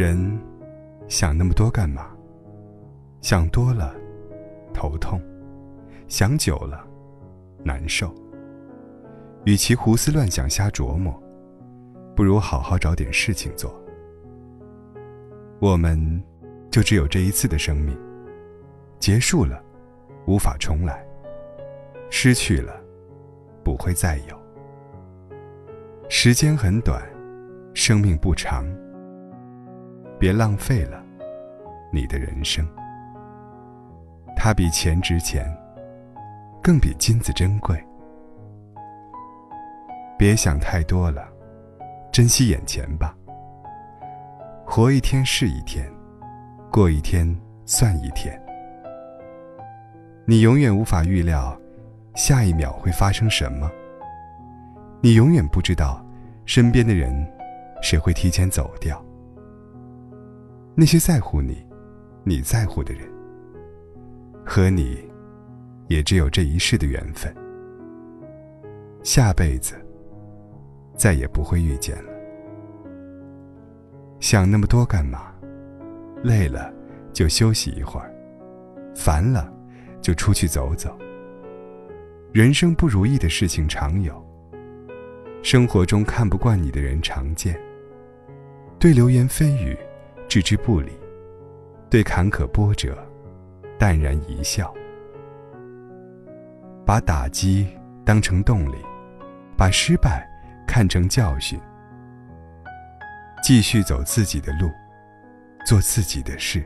人想那么多干嘛？想多了，头痛；想久了，难受。与其胡思乱想、瞎琢磨，不如好好找点事情做。我们就只有这一次的生命，结束了，无法重来；失去了，不会再有。时间很短，生命不长，别浪费了你的人生。它比钱值钱，更比金子珍贵。别想太多了，珍惜眼前吧。活一天是一天，过一天算一天。你永远无法预料下一秒会发生什么，你永远不知道身边的人谁会提前走掉。那些在乎你、你在乎的人，和你也只有这一世的缘分，下辈子。再也不会遇见了。想那么多干嘛？累了就休息一会儿，烦了就出去走走。人生不如意的事情常有，生活中看不惯你的人常见。对流言蜚语置之不理，对坎坷波折淡然一笑。把打击当成动力，把失败。看成教训，继续走自己的路，做自己的事。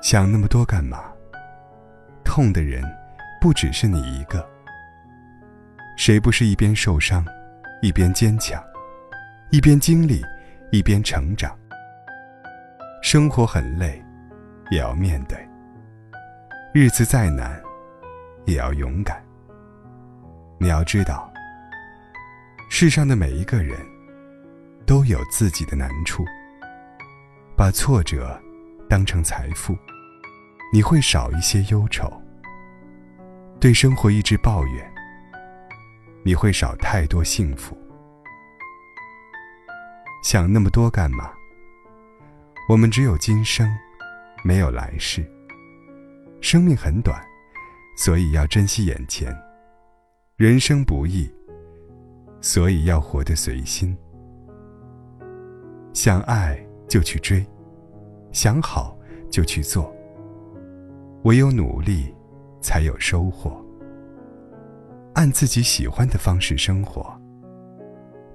想那么多干嘛？痛的人不只是你一个。谁不是一边受伤，一边坚强，一边经历，一边成长？生活很累，也要面对；日子再难，也要勇敢。你要知道。世上的每一个人，都有自己的难处。把挫折当成财富，你会少一些忧愁；对生活一直抱怨，你会少太多幸福。想那么多干嘛？我们只有今生，没有来世。生命很短，所以要珍惜眼前。人生不易。所以要活得随心，想爱就去追，想好就去做。唯有努力，才有收获。按自己喜欢的方式生活，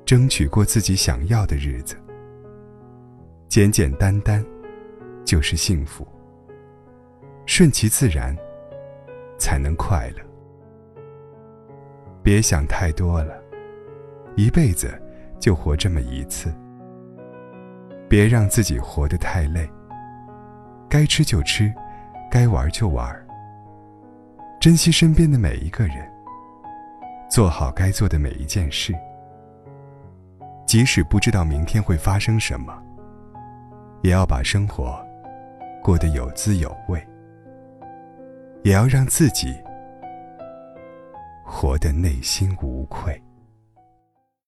争取过自己想要的日子。简简单单，就是幸福。顺其自然，才能快乐。别想太多了。一辈子就活这么一次，别让自己活得太累。该吃就吃，该玩就玩。珍惜身边的每一个人，做好该做的每一件事。即使不知道明天会发生什么，也要把生活过得有滋有味，也要让自己活得内心无愧。